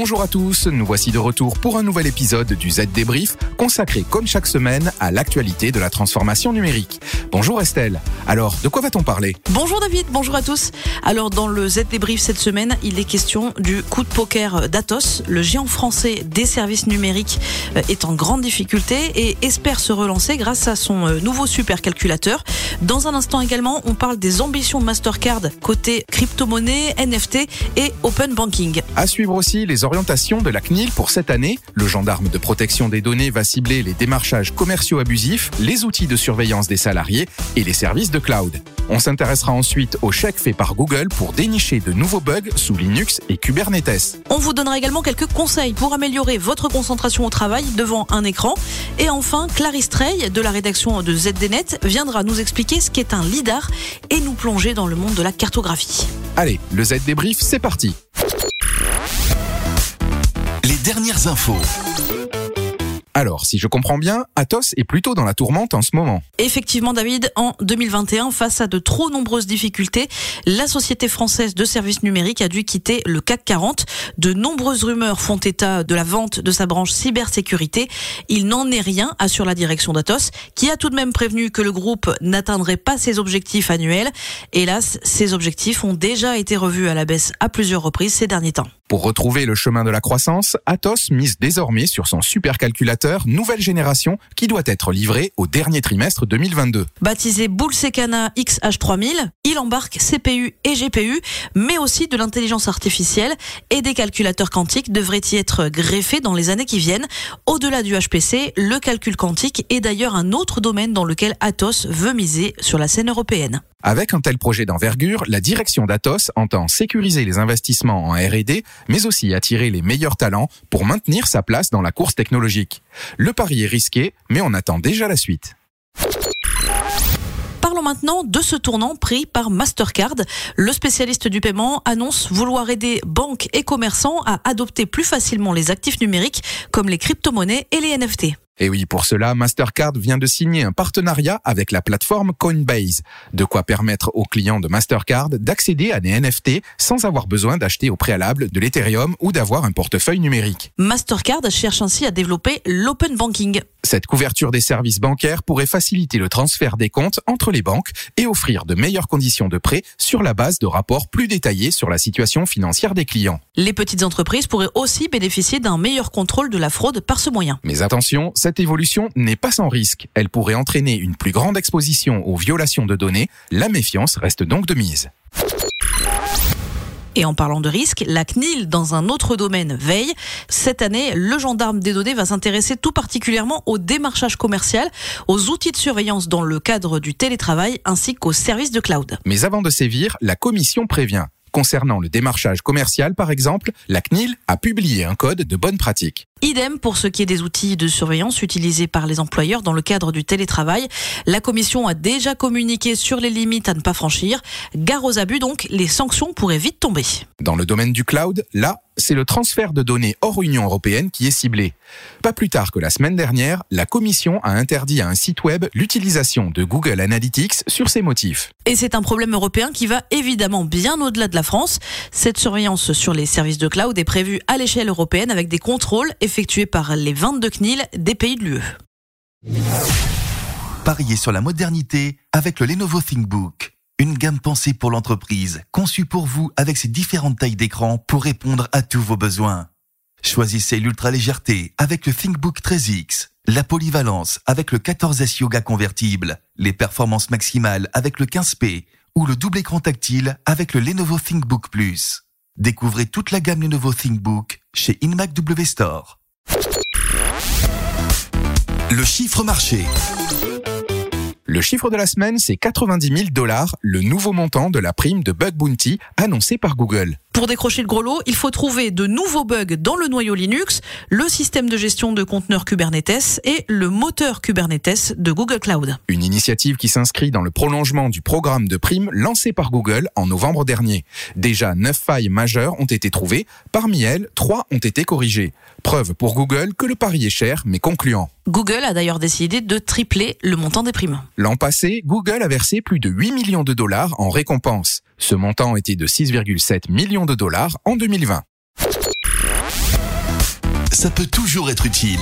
Bonjour à tous, nous voici de retour pour un nouvel épisode du Z Débrief consacré comme chaque semaine à l'actualité de la transformation numérique. Bonjour Estelle. Alors, de quoi va-t-on parler? Bonjour David, bonjour à tous. Alors dans le Z débrief cette semaine, il est question du coup de poker d'Atos. Le géant français des services numériques euh, est en grande difficulté et espère se relancer grâce à son euh, nouveau supercalculateur. Dans un instant également, on parle des ambitions Mastercard côté crypto-monnaie, NFT et open banking. À suivre aussi les orientations de la CNIL pour cette année. Le gendarme de protection des données va cibler les démarchages commerciaux abusifs, les outils de surveillance des salariés et les services de cloud. On s'intéressera ensuite au chèque fait par Google pour dénicher de nouveaux bugs sous Linux et Kubernetes. On vous donnera également quelques conseils pour améliorer votre concentration au travail devant un écran. Et enfin, Clarisse Trey de la rédaction de ZDNet viendra nous expliquer ce qu'est un LIDAR et nous plonger dans le monde de la cartographie. Allez, le Z débrief, c'est parti. Les dernières infos. Alors, si je comprends bien, Atos est plutôt dans la tourmente en ce moment. Effectivement, David, en 2021, face à de trop nombreuses difficultés, la société française de services numériques a dû quitter le CAC 40. De nombreuses rumeurs font état de la vente de sa branche cybersécurité. Il n'en est rien, assure la direction d'Atos, qui a tout de même prévenu que le groupe n'atteindrait pas ses objectifs annuels. Hélas, ces objectifs ont déjà été revus à la baisse à plusieurs reprises ces derniers temps. Pour retrouver le chemin de la croissance, Atos mise désormais sur son supercalculateur nouvelle génération qui doit être livré au dernier trimestre 2022. Baptisé Bullsecana XH3000, il embarque CPU et GPU, mais aussi de l'intelligence artificielle et des calculateurs quantiques devraient y être greffés dans les années qui viennent. Au-delà du HPC, le calcul quantique est d'ailleurs un autre domaine dans lequel Atos veut miser sur la scène européenne. Avec un tel projet d'envergure, la direction d'Atos entend sécuriser les investissements en R&D, mais aussi attirer les meilleurs talents pour maintenir sa place dans la course technologique. Le pari est risqué, mais on attend déjà la suite. Parlons maintenant de ce tournant pris par Mastercard. Le spécialiste du paiement annonce vouloir aider banques et commerçants à adopter plus facilement les actifs numériques comme les crypto-monnaies et les NFT. Et oui, pour cela, Mastercard vient de signer un partenariat avec la plateforme Coinbase, de quoi permettre aux clients de Mastercard d'accéder à des NFT sans avoir besoin d'acheter au préalable de l'Ethereum ou d'avoir un portefeuille numérique. Mastercard cherche ainsi à développer l'open banking. Cette couverture des services bancaires pourrait faciliter le transfert des comptes entre les banques et offrir de meilleures conditions de prêt sur la base de rapports plus détaillés sur la situation financière des clients. Les petites entreprises pourraient aussi bénéficier d'un meilleur contrôle de la fraude par ce moyen. Mais attention, cette évolution n'est pas sans risque. Elle pourrait entraîner une plus grande exposition aux violations de données. La méfiance reste donc de mise. Et en parlant de risque, la CNIL, dans un autre domaine, veille. Cette année, le gendarme des données va s'intéresser tout particulièrement au démarchage commercial, aux outils de surveillance dans le cadre du télétravail, ainsi qu'aux services de cloud. Mais avant de sévir, la commission prévient. Concernant le démarchage commercial, par exemple, la CNIL a publié un code de bonne pratique. Idem pour ce qui est des outils de surveillance utilisés par les employeurs dans le cadre du télétravail. La commission a déjà communiqué sur les limites à ne pas franchir. Gare aux abus donc, les sanctions pourraient vite tomber. Dans le domaine du cloud, là, c'est le transfert de données hors Union européenne qui est ciblé. Pas plus tard que la semaine dernière, la Commission a interdit à un site web l'utilisation de Google Analytics sur ces motifs. Et c'est un problème européen qui va évidemment bien au-delà de la France. Cette surveillance sur les services de cloud est prévue à l'échelle européenne avec des contrôles effectués par les 22 CNIL des pays de l'UE. Pariez sur la modernité avec le Lenovo ThinkBook. Une gamme pensée pour l'entreprise, conçue pour vous avec ses différentes tailles d'écran pour répondre à tous vos besoins. Choisissez l'ultra légèreté avec le ThinkBook 13X, la polyvalence avec le 14S Yoga convertible, les performances maximales avec le 15P ou le double écran tactile avec le Lenovo ThinkBook Plus. Découvrez toute la gamme Lenovo ThinkBook chez InMac W Store. Le chiffre marché. Le chiffre de la semaine, c'est 90 000 dollars, le nouveau montant de la prime de Bug Bounty annoncé par Google. Pour décrocher le gros lot, il faut trouver de nouveaux bugs dans le noyau Linux, le système de gestion de conteneurs Kubernetes et le moteur Kubernetes de Google Cloud. Une initiative qui s'inscrit dans le prolongement du programme de primes lancé par Google en novembre dernier. Déjà, neuf failles majeures ont été trouvées. Parmi elles, trois ont été corrigées. Preuve pour Google que le pari est cher mais concluant. Google a d'ailleurs décidé de tripler le montant des primes. L'an passé, Google a versé plus de 8 millions de dollars en récompense. Ce montant était de 6,7 millions de dollars en 2020. Ça peut toujours être utile.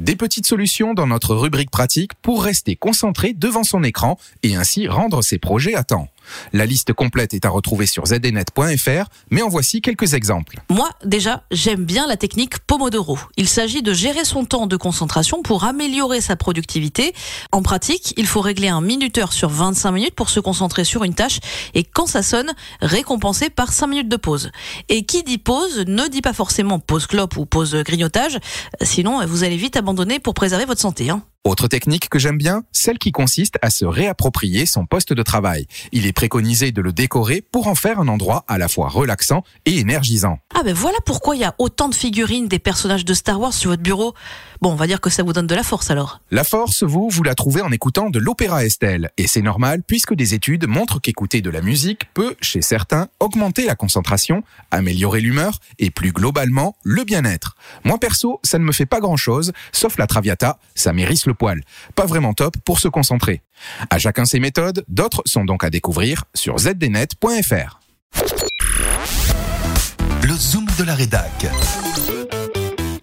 Des petites solutions dans notre rubrique pratique pour rester concentré devant son écran et ainsi rendre ses projets à temps. La liste complète est à retrouver sur zdnet.fr, mais en voici quelques exemples. Moi, déjà, j'aime bien la technique Pomodoro. Il s'agit de gérer son temps de concentration pour améliorer sa productivité. En pratique, il faut régler un minuteur sur 25 minutes pour se concentrer sur une tâche et quand ça sonne, récompenser par 5 minutes de pause. Et qui dit pause ne dit pas forcément pause clope ou pause grignotage, sinon vous allez vite abandonner pour préserver votre santé. Hein. Autre technique que j'aime bien, celle qui consiste à se réapproprier son poste de travail. Il est préconisé de le décorer pour en faire un endroit à la fois relaxant et énergisant. Ah ben voilà pourquoi il y a autant de figurines des personnages de Star Wars sur votre bureau. Bon, on va dire que ça vous donne de la force alors. La force, vous, vous la trouvez en écoutant de l'opéra Estelle. Et c'est normal puisque des études montrent qu'écouter de la musique peut, chez certains, augmenter la concentration, améliorer l'humeur et plus globalement le bien-être. Moi perso, ça ne me fait pas grand-chose, sauf la traviata, ça mérite le poil. Pas vraiment top pour se concentrer. À chacun ses méthodes, d'autres sont donc à découvrir sur zdnet.fr. Le zoom de la rédac.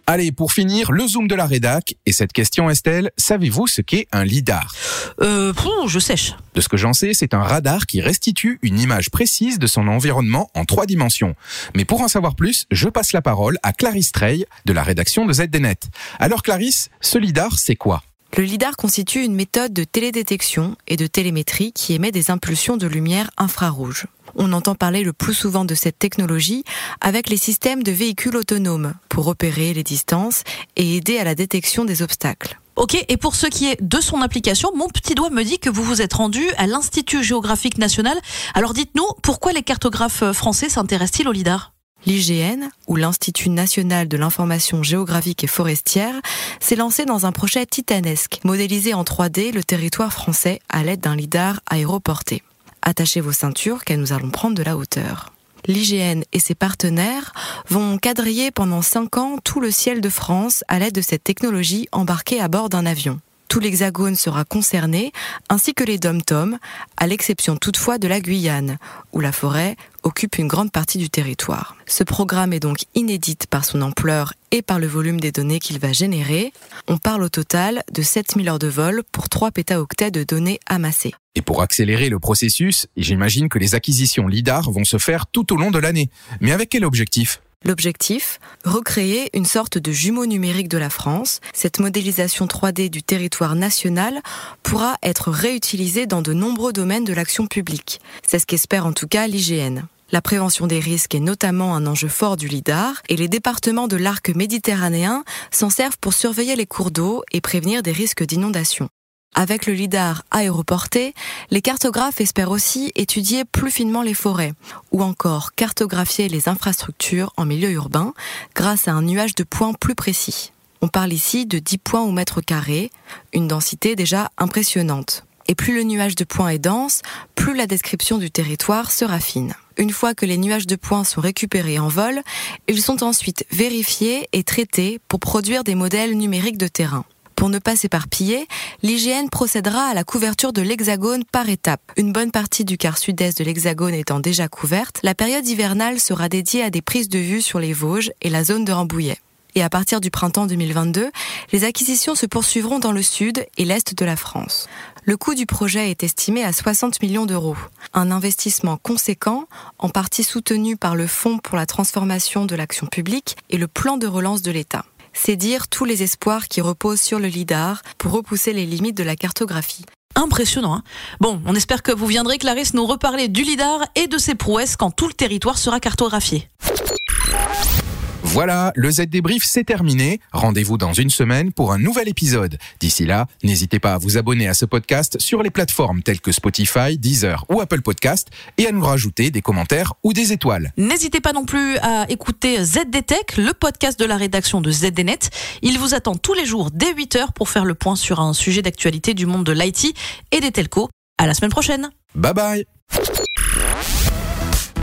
Allez, pour finir, le zoom de la rédac. Et cette question, Estelle, savez-vous ce qu'est un lidar? Euh, pff, je sèche. De ce que j'en sais, c'est un radar qui restitue une image précise de son environnement en trois dimensions. Mais pour en savoir plus, je passe la parole à Clarisse Trey de la rédaction de ZDNet. Alors Clarisse, ce lidar, c'est quoi? Le lidar constitue une méthode de télédétection et de télémétrie qui émet des impulsions de lumière infrarouge. On entend parler le plus souvent de cette technologie avec les systèmes de véhicules autonomes pour repérer les distances et aider à la détection des obstacles. Ok, et pour ce qui est de son application, mon petit doigt me dit que vous vous êtes rendu à l'Institut géographique national. Alors dites-nous, pourquoi les cartographes français s'intéressent-ils au lidar? L'IGN, ou l'Institut national de l'information géographique et forestière, s'est lancé dans un projet titanesque, modéliser en 3D le territoire français à l'aide d'un lidar aéroporté. Attachez vos ceintures car nous allons prendre de la hauteur. L'IGN et ses partenaires vont quadriller pendant 5 ans tout le ciel de France à l'aide de cette technologie embarquée à bord d'un avion. Tout l'hexagone sera concerné, ainsi que les dom-toms, à l'exception toutefois de la Guyane, où la forêt occupe une grande partie du territoire. Ce programme est donc inédit par son ampleur et par le volume des données qu'il va générer. On parle au total de 7000 heures de vol pour 3 pétaoctets de données amassées. Et pour accélérer le processus, j'imagine que les acquisitions LIDAR vont se faire tout au long de l'année. Mais avec quel objectif? L'objectif Recréer une sorte de jumeau numérique de la France. Cette modélisation 3D du territoire national pourra être réutilisée dans de nombreux domaines de l'action publique. C'est ce qu'espère en tout cas l'IGN. La prévention des risques est notamment un enjeu fort du LIDAR et les départements de l'arc méditerranéen s'en servent pour surveiller les cours d'eau et prévenir des risques d'inondation. Avec le lidar aéroporté, les cartographes espèrent aussi étudier plus finement les forêts, ou encore cartographier les infrastructures en milieu urbain grâce à un nuage de points plus précis. On parle ici de 10 points au mètre carré, une densité déjà impressionnante. Et plus le nuage de points est dense, plus la description du territoire se raffine. Une fois que les nuages de points sont récupérés en vol, ils sont ensuite vérifiés et traités pour produire des modèles numériques de terrain. Pour ne pas s'éparpiller, l'IGN procédera à la couverture de l'hexagone par étapes. Une bonne partie du quart sud-est de l'hexagone étant déjà couverte, la période hivernale sera dédiée à des prises de vue sur les Vosges et la zone de Rambouillet. Et à partir du printemps 2022, les acquisitions se poursuivront dans le sud et l'est de la France. Le coût du projet est estimé à 60 millions d'euros. Un investissement conséquent, en partie soutenu par le Fonds pour la transformation de l'action publique et le plan de relance de l'État c'est dire tous les espoirs qui reposent sur le LIDAR pour repousser les limites de la cartographie. Impressionnant. Hein bon, on espère que vous viendrez, Clarisse, nous reparler du LIDAR et de ses prouesses quand tout le territoire sera cartographié. Voilà, le Z débrief c'est terminé. Rendez-vous dans une semaine pour un nouvel épisode. D'ici là, n'hésitez pas à vous abonner à ce podcast sur les plateformes telles que Spotify, Deezer ou Apple Podcast et à nous rajouter des commentaires ou des étoiles. N'hésitez pas non plus à écouter ZDTech, le podcast de la rédaction de ZDNet. Il vous attend tous les jours dès 8h pour faire le point sur un sujet d'actualité du monde de l'IT et des telcos. À la semaine prochaine. Bye bye.